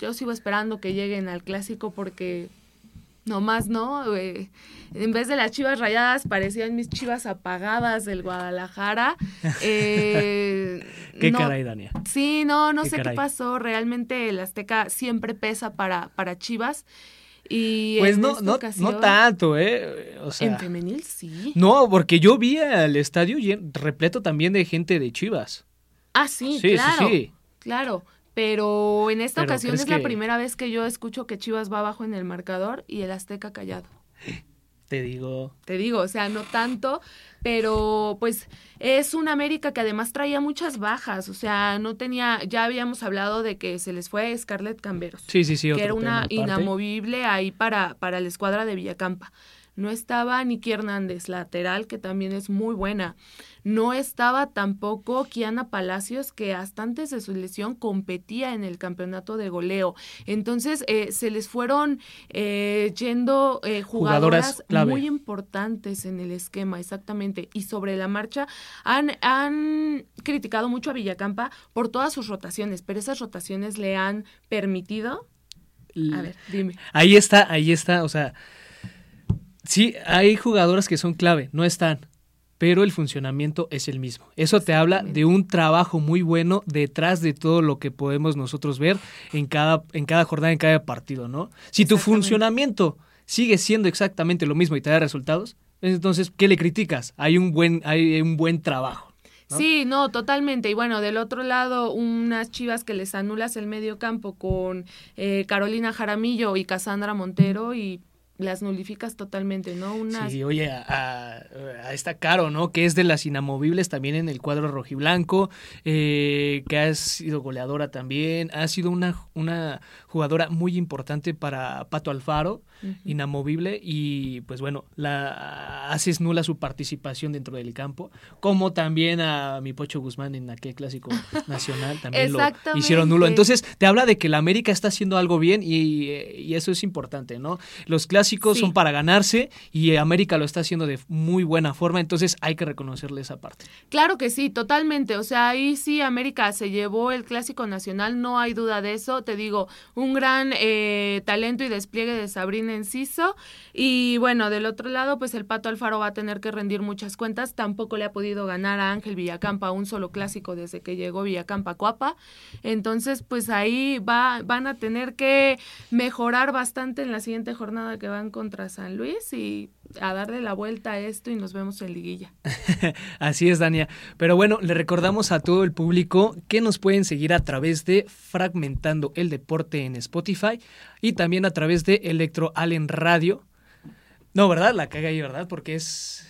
yo sigo esperando que lleguen al clásico porque nomás no, eh, en vez de las chivas rayadas parecían mis chivas apagadas del Guadalajara. Eh, qué caray, Dania. Sí, no, no sé qué pasó, realmente el Azteca siempre pesa para, para chivas. Y pues no, no, no tanto, ¿eh? O sea, en femenil sí. No, porque yo vi al estadio repleto también de gente de Chivas. Ah, sí, claro. Sí, Claro, pero en esta ocasión es la primera vez que yo escucho que Chivas va abajo en el marcador y el Azteca callado. Te digo. Te digo, o sea, no tanto, pero pues es una América que además traía muchas bajas, o sea, no tenía, ya habíamos hablado de que se les fue Scarlett Camberos. Sí, sí, sí. Que era una inamovible ahí para, para la escuadra de Villacampa. No estaba Niki Hernández, lateral, que también es muy buena. No estaba tampoco Kiana Palacios, que hasta antes de su lesión competía en el campeonato de goleo. Entonces, eh, se les fueron eh, yendo eh, jugadoras, muy importantes en el esquema, exactamente. Y sobre la marcha, han, han criticado mucho a Villacampa por todas sus rotaciones, pero esas rotaciones le han permitido. A ver, dime. Ahí está, ahí está, o sea Sí, hay jugadoras que son clave, no están, pero el funcionamiento es el mismo. Eso te habla de un trabajo muy bueno detrás de todo lo que podemos nosotros ver en cada, en cada jornada, en cada partido, ¿no? Si tu funcionamiento sigue siendo exactamente lo mismo y te da resultados, entonces, ¿qué le criticas? Hay un buen, hay un buen trabajo. Sí, no, totalmente. Y bueno, del otro lado, unas chivas que les anulas el medio campo con eh, Carolina Jaramillo y Cassandra Montero y las nulificas totalmente, ¿no? Unas... Sí, oye, a, esta Caro, ¿no? Que es de las inamovibles también en el cuadro rojiblanco, eh, que ha sido goleadora también, ha sido una, una jugadora muy importante para Pato Alfaro, inamovible, y pues bueno, la haces nula su participación dentro del campo, como también a mi Pocho Guzmán en aquel clásico nacional, también lo hicieron nulo. Entonces, te habla de que la América está haciendo algo bien y, y eso es importante, ¿no? Los clásicos son para ganarse y América lo está haciendo de muy buena forma, entonces hay que reconocerle esa parte. Claro que sí, totalmente. O sea, ahí sí América se llevó el clásico nacional, no hay duda de eso. Te digo, un gran eh, talento y despliegue de Sabrina Enciso. Y bueno, del otro lado, pues el Pato Alfaro va a tener que rendir muchas cuentas. Tampoco le ha podido ganar a Ángel Villacampa un solo clásico desde que llegó Villacampa Cuapa. Entonces, pues ahí va, van a tener que mejorar bastante en la siguiente jornada que van contra San Luis y a darle la vuelta a esto y nos vemos en liguilla. Así es, Dania. Pero bueno, le recordamos a todo el público que nos pueden seguir a través de Fragmentando el Deporte en Spotify y también a través de Electro Allen Radio. No, ¿verdad? La caga ahí, ¿verdad? Porque es...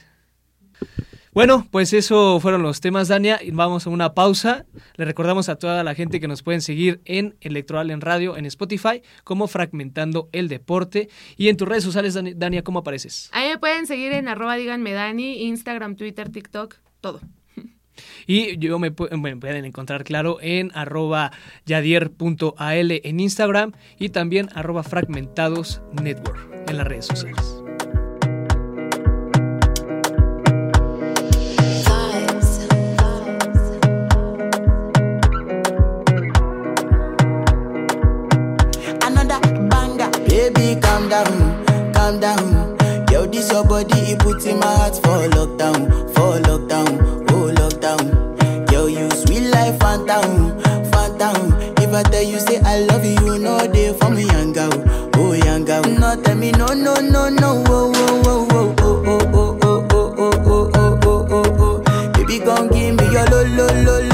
Bueno, pues eso fueron los temas, Dania. Vamos a una pausa. Le recordamos a toda la gente que nos pueden seguir en Electoral en Radio, en Spotify, como Fragmentando el Deporte. Y en tus redes sociales, Dania, ¿cómo apareces? Ahí me pueden seguir en arroba díganme Dani, Instagram, Twitter, TikTok, todo. Y yo me, pueden encontrar, claro, en arroba yadier.al en Instagram y también arroba fragmentados network en las redes sociales. Down, calm down. Yo, this your body, it puts in my heart for lockdown, for lockdown, oh lockdown. Yo, you sweet life, phantom, phantom. If I tell you say I love you, know they for me, young girl, oh young girl. No, tell me no, no, no, no, oh, oh, oh, oh, oh, oh, oh, oh, oh, oh, oh, oh, oh, oh. Baby, gon' give me your lo, lo, lo, lo,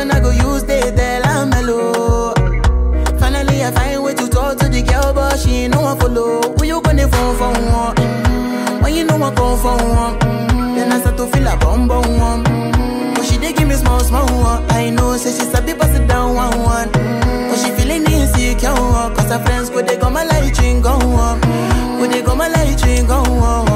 person I go use, the tell I'm. Finally, I find way to talk to the girl, but she ain't no one follow. Who you gonna phone for one? Mm-hmm. When you know I come for one, mm-hmm. then I start to feel a bum bum one. Mm-hmm. But she dey give me small small one. I know, say she's a bit pass it down one one. Mm-hmm. But she feeling insecure, cause her friends go mm-hmm. they go my light ring go on, go they go my light ring go on.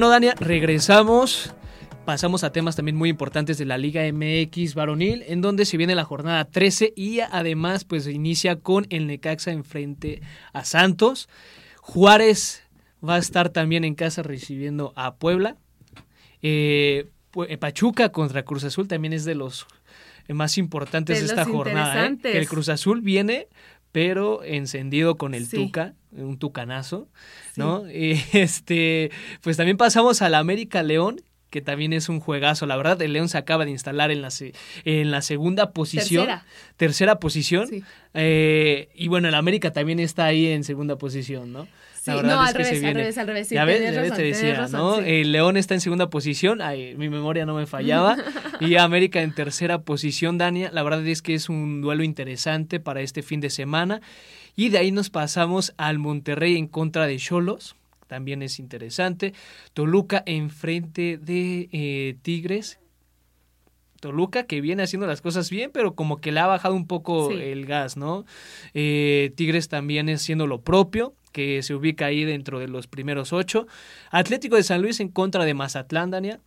Bueno, Dania, regresamos. Pasamos a temas también muy importantes de la Liga MX varonil, en donde se viene la jornada 13 y además pues inicia con el Necaxa enfrente a Santos. Juárez va a estar también en casa recibiendo a Puebla. Eh, eh, Pachuca contra Cruz Azul también es de los más importantes de, esta jornada. ¿eh? el Cruz Azul viene, pero encendido con el Tuca, un tucanazo, ¿no? este, pues también pasamos al América León, que también es un juegazo. La verdad, el León se acaba de instalar en la, en la segunda posición. Tercera. Tercera posición. Eh, y bueno, el América también está ahí en segunda posición, ¿no? Sí, no, al, revés, al revés, al revés, ya ves, te decía, ¿no? El León está en segunda posición, ay, mi memoria no me fallaba, y América en tercera posición, Dania. La verdad es que es un duelo interesante para este fin de semana. Y de ahí nos pasamos al Monterrey en contra de Cholos también es interesante. Toluca enfrente de eh, Tigres. Toluca que viene haciendo las cosas bien, pero como que le ha bajado un poco el gas, ¿no? Eh, Tigres también es haciendo lo propio, que se ubica ahí dentro de los primeros ocho. Atlético de San Luis en contra de Mazatlán, Dania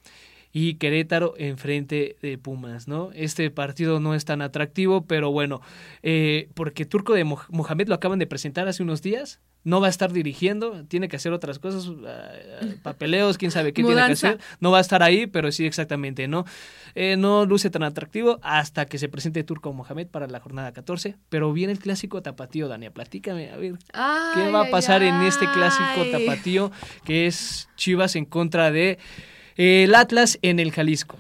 y Querétaro enfrente de Pumas, ¿no? Este partido no es tan atractivo, pero bueno, eh, porque Turco de Mohamed lo acaban de presentar hace unos días, no va a estar dirigiendo, tiene que hacer otras cosas, ah, ah, papeleos, quién sabe qué tiene que hacer, no va a estar ahí, pero sí exactamente, ¿no? Eh, no luce tan atractivo hasta que se presente Turco Mohamed para la jornada 14, pero viene el clásico tapatío, Dania, platícame, a ver, ¿qué va a pasar en este clásico tapatío que es Chivas en contra de el Atlas en el Jalisco?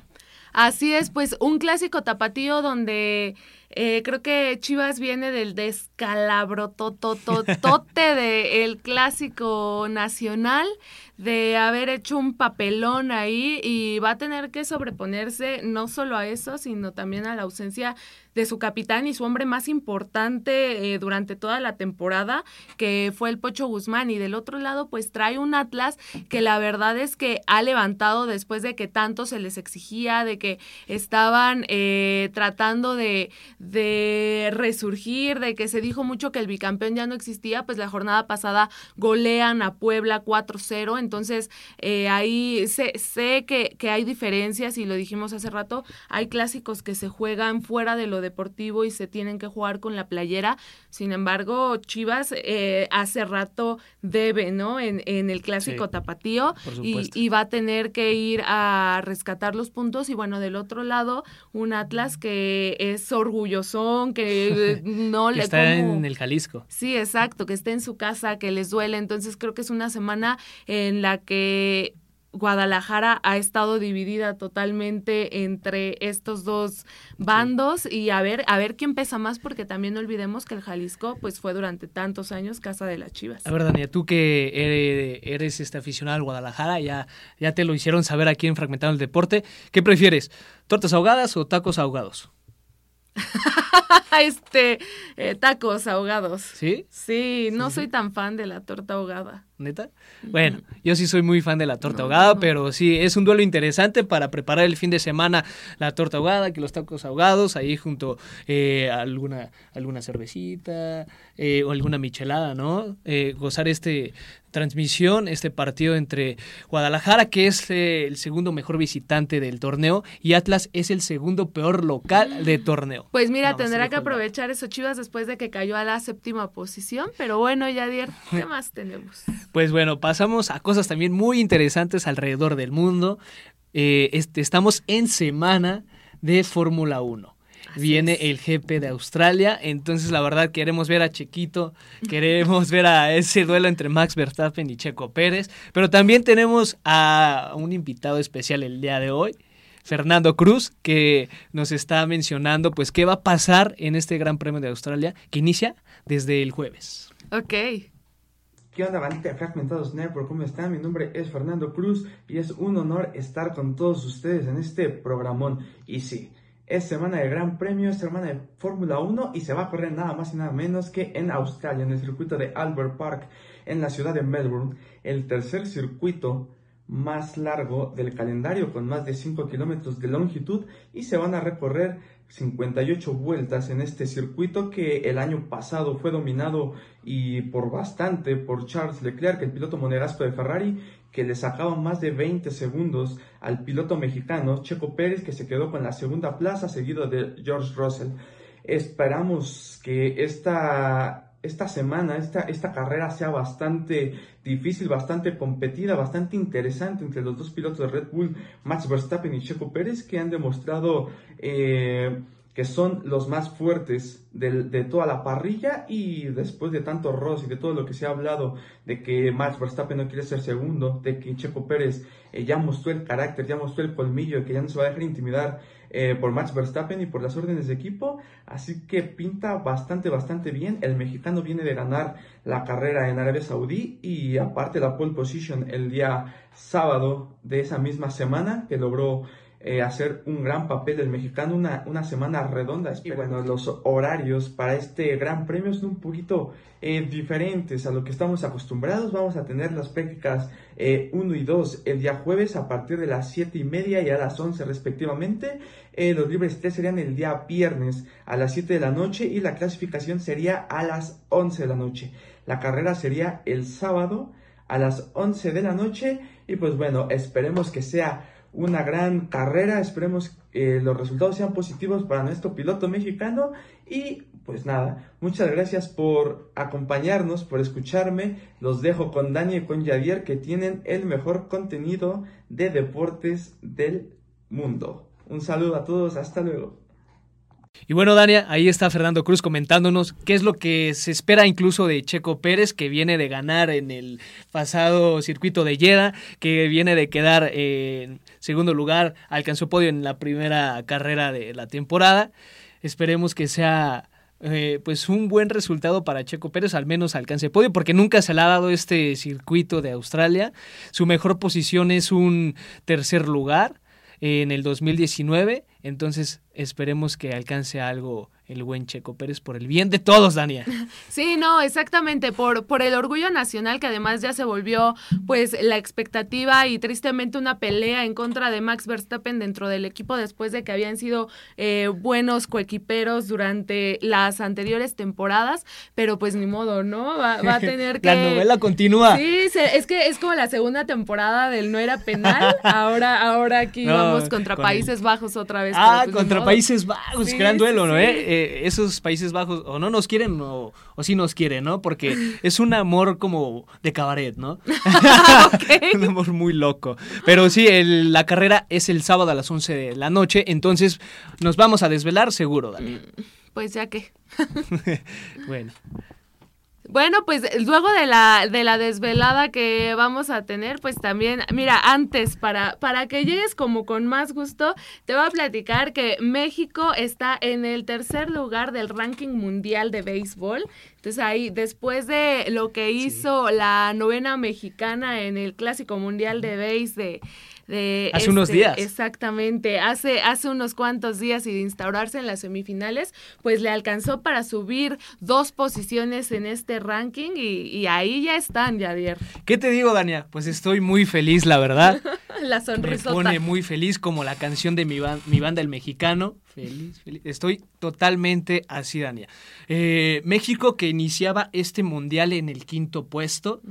Así es, pues un clásico tapatío donde eh, creo que Chivas viene del descalabro totototote del clásico nacional, de haber hecho un papelón ahí y va a tener que sobreponerse no solo a eso, sino también a la ausencia de su capitán y su hombre más importante eh, durante toda la temporada, que fue el Pocho Guzmán. Y del otro lado, pues trae un Atlas que la verdad es que ha levantado después de que tanto se les exigía, de que estaban eh, tratando de, de resurgir, de que se dijo mucho que el bicampeón ya no existía, pues la jornada pasada golean a Puebla 4-0. Entonces, eh, ahí sé, sé que, que hay diferencias y lo dijimos hace rato, hay clásicos que se juegan fuera de lo deportivo y se tienen que jugar con la playera. Sin embargo, Chivas eh, hace rato debe, ¿no? En, en el clásico tapatío y, y, va a tener que ir a rescatar los puntos. Y bueno, del otro lado, un Atlas que es orgullosón, que no le... Está en el Jalisco. Sí, exacto, que esté en su casa, que les duele. Entonces creo que es una semana en la que Guadalajara ha estado dividida totalmente entre estos dos bandos y a ver a ver quién pesa más porque también no olvidemos que el Jalisco pues fue durante tantos años casa de las Chivas. A ver, Dania, tú que eres, este aficionado al Guadalajara, ya ya te lo hicieron saber aquí en Fragmentado el Deporte, ¿qué prefieres? ¿Tortas ahogadas o tacos ahogados? este, eh, tacos ahogados. ¿Sí? Sí, no soy tan fan de la torta ahogada. ¿Neta? Bueno, yo sí soy muy fan de la torta ahogada, pero sí, es un duelo interesante para preparar el fin de semana la torta ahogada, que los tacos ahogados, ahí junto eh, alguna, alguna cervecita eh, o alguna michelada, ¿no? Eh, gozar este transmisión, este partido entre Guadalajara, que es el segundo mejor visitante del torneo, y Atlas es el segundo peor local de torneo. Pues mira, tendrá que aprovechar eso Chivas después de que cayó a la séptima posición, pero bueno, Yadier, ¿qué más tenemos? Pues bueno, pasamos a cosas también muy interesantes alrededor del mundo. Eh, este, estamos en semana de Fórmula 1. Viene el GP de Australia, entonces la verdad queremos ver a Chequito, queremos ver a ese duelo entre Max Verstappen y Checo Pérez, pero también tenemos a un invitado especial el día de hoy, Fernando Cruz, que nos está mencionando pues qué va a pasar en este Gran Premio de Australia que inicia desde el jueves. Ok. ¿Qué onda, bandita de Fragmentados Network? ¿Cómo están? Mi nombre es Fernando Cruz y es un honor estar con todos ustedes en este programón. Y sí, es semana de Gran Premio, es semana de Fórmula 1 y se va a correr nada más y nada menos que en Australia, en el circuito de Albert Park, en la ciudad de Melbourne, el tercer circuito más largo del calendario con más de 5 kilómetros de longitud y se van a recorrer 58 vueltas en este circuito que el año pasado fue dominado y por bastante por Charles Leclerc, el piloto monegasco de Ferrari, que le sacaba más de 20 segundos al piloto mexicano Checo Pérez, que se quedó con la segunda plaza, seguido de George Russell. Esperamos que esta esta semana, esta, esta carrera sea bastante difícil, bastante competida, bastante interesante entre los dos pilotos de Red Bull, Max Verstappen y Checo Pérez, que han demostrado eh, que son los más fuertes de, toda la parrilla. Y después de tanto Ross y de todo lo que se ha hablado de que Max Verstappen no quiere ser segundo, de que Checo Pérez eh, ya mostró el carácter, ya mostró el colmillo, que ya no se va a dejar intimidar eh, por Max Verstappen y por las órdenes de equipo. Así que pinta bastante, bastante bien. El mexicano viene de ganar la carrera en Arabia Saudí y aparte la pole position el día sábado de esa misma semana que logró eh, hacer un gran papel del mexicano, una, una semana redonda. Y bueno, los horarios para este gran premio son un poquito eh, diferentes a lo que estamos acostumbrados. Vamos a tener las prácticas 1 eh, y 2 el día jueves a partir de las 7 y media y a las 11 respectivamente. los libres 3 serían el día viernes a las 7 de la noche y la clasificación sería a las 11 de la noche. La carrera sería el sábado a las 11 de la noche y pues bueno, esperemos que sea una gran carrera. Esperemos que los resultados sean positivos para nuestro piloto mexicano. Y pues nada, muchas gracias por acompañarnos, por escucharme. Los dejo con Dani y con Javier que tienen el mejor contenido de deportes del mundo. Un saludo a todos, hasta luego. Y bueno, Dania, ahí está Fernando Cruz comentándonos qué es lo que se espera incluso de Checo Pérez, que viene de ganar en el pasado circuito de Jeddah, que viene de quedar en segundo lugar, alcanzó podio en la primera carrera de la temporada. Esperemos que sea eh, pues un buen resultado para Checo Pérez, al menos alcance podio, porque nunca se le ha dado este circuito de Australia. Su mejor posición es un tercer lugar en el 2019, entonces esperemos que alcance algo el buen Checo Pérez por el bien de todos, Dania. Sí, no, exactamente, por, por el orgullo nacional que además ya se volvió pues la expectativa y tristemente una pelea en contra de Max Verstappen dentro del equipo después de que habían sido eh, buenos coequiperos durante las anteriores temporadas, pero pues ni modo, ¿no? Va, a tener que... la novela continúa. Sí, es que es como la segunda temporada del no era penal, ahora, ahora aquí vamos contra Países Bajos otra vez. Ah, pues, contra Países Bajos, gran duelo, ¿no? Eh? Eh, esos Países Bajos o no nos quieren o, o sí nos quieren, ¿no? Porque es un amor como de cabaret, ¿no? un amor muy loco. Pero sí, la carrera es el sábado a las 11 de la noche, entonces nos vamos a desvelar seguro, Dani. Mm, pues ya que. bueno. Bueno, pues luego de la, de la desvelada que vamos a tener, pues también, mira, antes, para, para que llegues como con más gusto, te voy a platicar que México está en el tercer lugar del ranking mundial de béisbol. Entonces ahí, después de lo que hizo la novena mexicana en el Clásico Mundial de Béis de hace unos este, días. Exactamente, hace, hace unos cuantos días y de instaurarse en las semifinales, pues le alcanzó para subir dos posiciones en este ranking y, ahí ya están, Javier. ¿Qué te digo, Dania? Pues estoy muy feliz, la verdad. la sonrisa. Me pone muy feliz como la canción de mi, mi banda El Mexicano. Feliz, feliz. Estoy totalmente así, Dania. Eh, México que iniciaba este mundial en el quinto puesto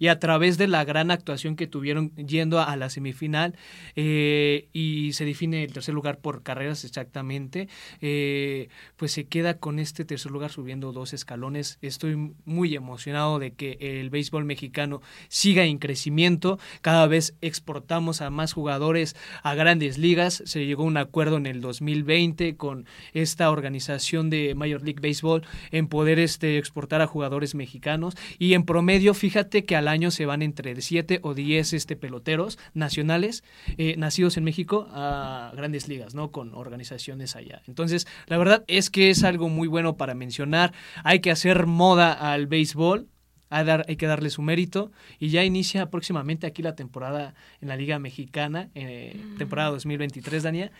y a través de la gran actuación que tuvieron yendo a, la semifinal eh, y se define el tercer lugar por carreras exactamente, eh, pues se queda con este tercer lugar subiendo dos escalones. Estoy muy emocionado de que el béisbol mexicano siga en crecimiento. Cada vez exportamos a más jugadores a grandes ligas. Se llegó a un acuerdo en el 2020 con esta organización de Major League Baseball en poder este, exportar a jugadores mexicanos y en promedio fíjate que al año se van entre 7 o 10 este, peloteros nacionales eh, nacidos en México a grandes ligas, ¿no? Con organizaciones allá. Entonces, la verdad es que es algo muy bueno para mencionar. Hay que hacer moda al béisbol, hay, dar, hay, que darle su mérito. Y ya inicia próximamente aquí la temporada en la Liga Mexicana, eh, temporada 2023, Dania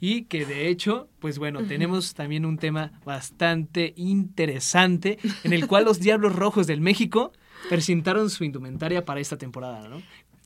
y que de hecho, pues bueno, tenemos también un tema bastante interesante en el cual los Diablos Rojos del México presentaron su indumentaria para esta temporada, ¿no?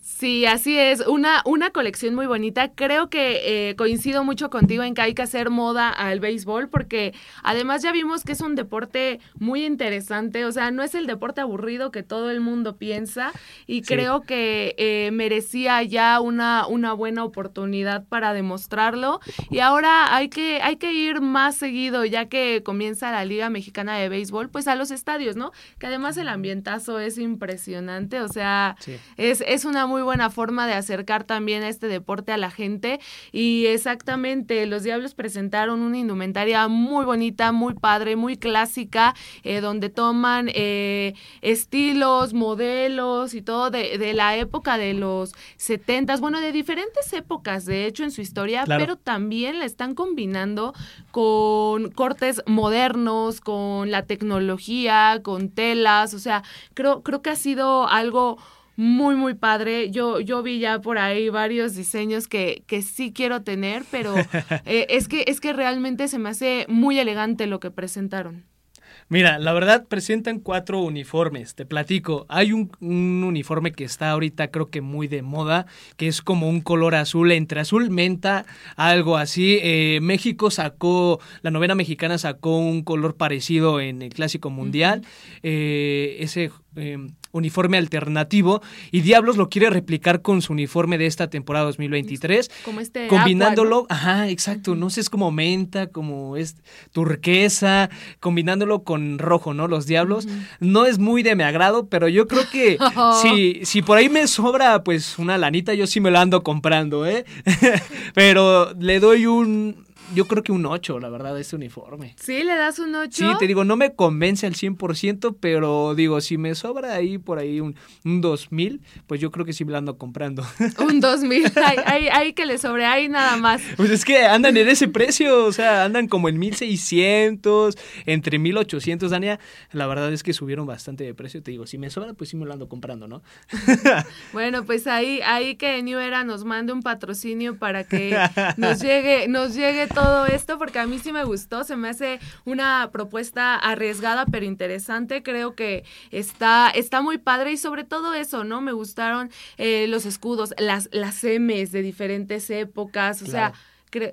Sí, así es. Una, una colección muy bonita. Creo que eh, coincido mucho contigo en que hay que hacer moda al béisbol porque además ya vimos que es un deporte muy interesante. O sea, no es el deporte aburrido que todo el mundo piensa y creo que eh, merecía ya una, una buena oportunidad para demostrarlo. Y ahora hay que, hay que ir más seguido ya que comienza la Liga Mexicana de Béisbol, pues a los estadios, ¿no? Que además el ambientazo es impresionante. O sea, es, es una muy buena forma de acercar también este deporte a la gente. Y exactamente, los Diablos presentaron una indumentaria muy bonita, muy padre, muy clásica, eh, donde toman eh, estilos, modelos y todo de, de, la época de los setentas, bueno, de diferentes épocas, de hecho, en su historia, pero también la están combinando con cortes modernos, con la tecnología, con telas, o sea, creo, creo que ha sido algo muy, muy padre. Yo, yo vi ya por ahí varios diseños que, que sí quiero tener, pero eh, es, que, es que realmente se me hace muy elegante lo que presentaron. Mira, la verdad presentan cuatro uniformes, te platico. Hay un, uniforme que está ahorita creo que muy de moda, que es como un color azul, entre azul menta, algo así. Eh, México sacó, la novena mexicana sacó un color parecido en el Clásico Mundial. Eh, ese uniforme alternativo y Diablos lo quiere replicar con su uniforme de esta temporada 2023. Como este combinándolo, ajá, exacto, no sé, es como menta, como es turquesa, combinándolo con rojo, ¿no? Los Diablos. No es muy de mi agrado, pero yo creo que si, si por ahí me sobra pues una lanita, yo sí me lo ando comprando, ¿eh? pero le doy un yo creo que un 8, la verdad, este uniforme. ¿Sí? ¿Le das un 8? Sí, te digo, no me convence al 100%, pero digo, si me sobra ahí por ahí un, un 2000, pues yo creo que sí me lo ando comprando. Un 2000, ahí, ahí, que le sobre, ahí nada más. Pues es que andan en ese precio, o sea, andan como en 1600, entre 1800, Dania. La verdad es que subieron bastante de precio, te digo, si me sobra, pues sí me lo ando comprando, ¿no? bueno, pues ahí, ahí que New Era nos mande un patrocinio para que nos llegue, nos llegue todo esto porque a mí sí me gustó, se me hace una propuesta arriesgada pero interesante, creo que está, está muy padre y sobre todo eso, ¿no? Me gustaron eh, los escudos, las, las M's de diferentes épocas, o sea,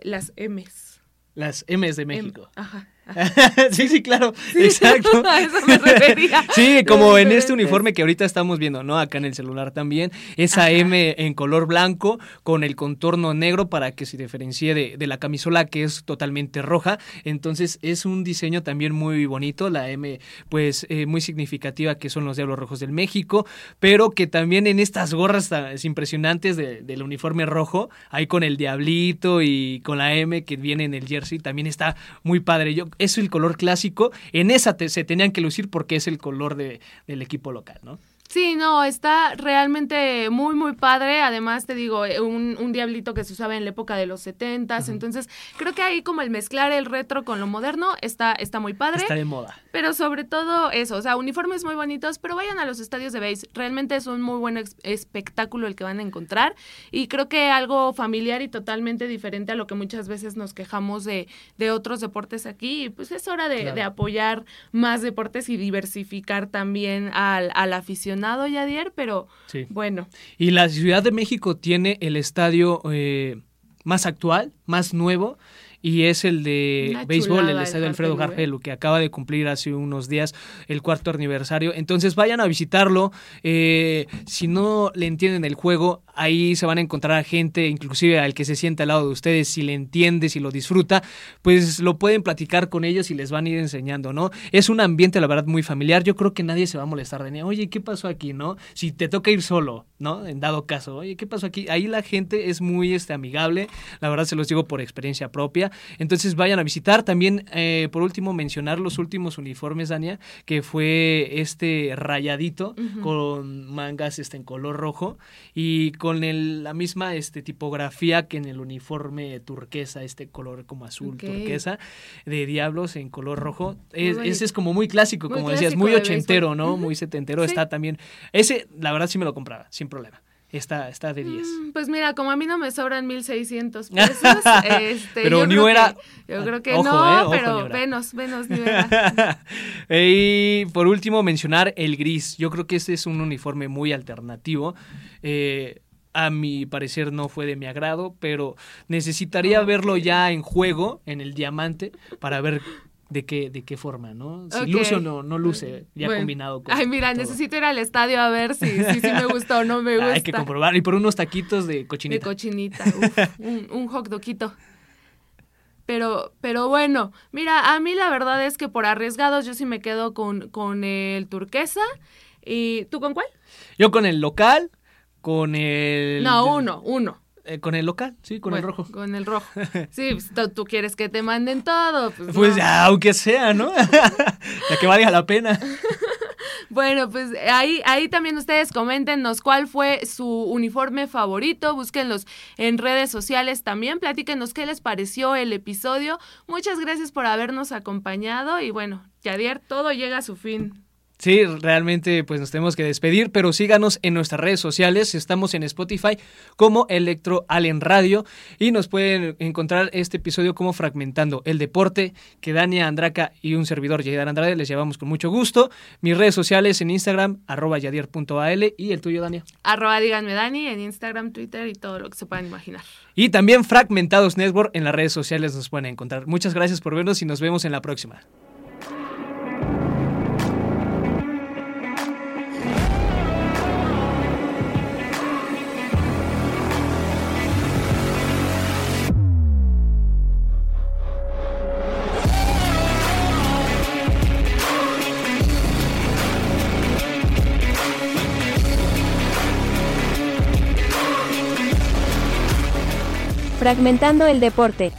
las M's. Las M's de México. ajá. sí, sí, claro. Exacto. A eso me refería. sí, como en este uniforme que ahorita estamos viendo, ¿no? Acá en el celular también. Esa M en color blanco con el contorno negro para que se diferencie de, la camisola que es totalmente roja. Entonces es un diseño también muy bonito. La M, pues, eh, muy significativa que son los Diablos Rojos del México. Pero que también en estas gorras impresionantes del uniforme rojo, ahí con el diablito y con la M que viene en el jersey, también está muy padre. Yo es el color clásico, en esa se tenían que lucir porque es el color de, del equipo local, ¿no? Sí, no, está realmente muy, muy padre. Además, te digo, eh, un, un diablito que se usaba en la época de los setentas. Entonces, creo que ahí como el mezclar el retro con lo moderno está, está muy padre. Está de moda. Pero sobre todo eso, o sea, uniformes muy bonitos, pero vayan a los estadios de base. Realmente es un muy buen espectáculo el que van a encontrar. Y creo que algo familiar y totalmente diferente a lo que muchas veces nos quejamos de, de otros deportes aquí. pues es hora de, de, apoyar más deportes y diversificar también al, al aficionado mencionado Yadier, pero bueno. Y la Ciudad de México tiene el estadio eh, más actual, más nuevo y es el de béisbol, el estadio Alfredo Gargelo, que acaba de cumplir hace unos días el cuarto aniversario. Entonces vayan a visitarlo. Eh, si no le entienden el juego, ahí se van a encontrar a gente, inclusive al que se siente al lado de ustedes, si le entiende, si lo disfruta, pues lo pueden platicar con ellos y les van a ir enseñando, ¿no? Es un ambiente, la verdad, muy familiar. Yo creo que nadie se va a molestar de ni, oye, ¿qué pasó aquí, no? Si te toca ir solo, ¿no? En dado caso, oye, ¿qué pasó aquí? Ahí la gente es muy este, amigable, la verdad se los digo por experiencia propia. Entonces vayan a visitar. También, eh, por último, mencionar los últimos uniformes, Dania, que fue este rayadito con mangas este, en color rojo y con el, la misma este, tipografía que en el uniforme turquesa, este color como azul turquesa, de Diablos en color rojo. ese es como muy clásico, como decías, muy ochentero, ¿no? Muy setentero. Está también. Ese, la verdad, sí me lo compraba, sin problema. está, está de 10. Mm, pues mira, como a mí no me sobran 1600 pesos, este, pero New Era. yo creo que no, eh, pero menos, menos New Era. y por último, mencionar el gris. Yo creo que este es un uniforme muy alternativo. Eh, a mi parecer no fue de mi agrado, pero necesitaría verlo ya en juego, en el diamante, para ver de qué, de qué forma, ¿no? Si luce o no, no luce, ya combinado con. Ay, mira, necesito ir al estadio a ver si, si, me gusta o no me gusta. Hay que comprobar. Y por unos taquitos de cochinita. De cochinita, un, un hot dogito. Pero, pero bueno, mira, a mí la verdad es que por arriesgados yo sí me quedo con, con el turquesa. ¿Y tú con cuál? Yo con el local, con el... No, uno, uno. Eh, con el local, sí, con el rojo. Con el rojo. Sí, pues, tú, quieres que te manden todo. Pues, pues ya, aunque sea, ¿no? ya que valga la pena. bueno, pues ahí, ahí también ustedes coméntenos cuál fue su uniforme favorito, búsquenlos en redes sociales también, platíquenos qué les pareció el episodio. Muchas gracias por habernos acompañado y bueno, Yadier, todo llega a su fin. Sí, realmente pues nos tenemos que despedir, pero síganos en nuestras redes sociales, estamos en Spotify como Electro Allen Radio y nos pueden encontrar este episodio como Fragmentando el Deporte, que Dania Andraca y un servidor Yadier Andrade les llevamos con mucho gusto. Mis redes sociales en Instagram, arroba yadier.al y el tuyo, Dania. Arroba díganme Dani en Instagram, Twitter y todo lo que se puedan imaginar. Y también Fragmentados Network en las redes sociales nos pueden encontrar. Muchas gracias por vernos y nos vemos en la próxima. Fragmentando el deporte.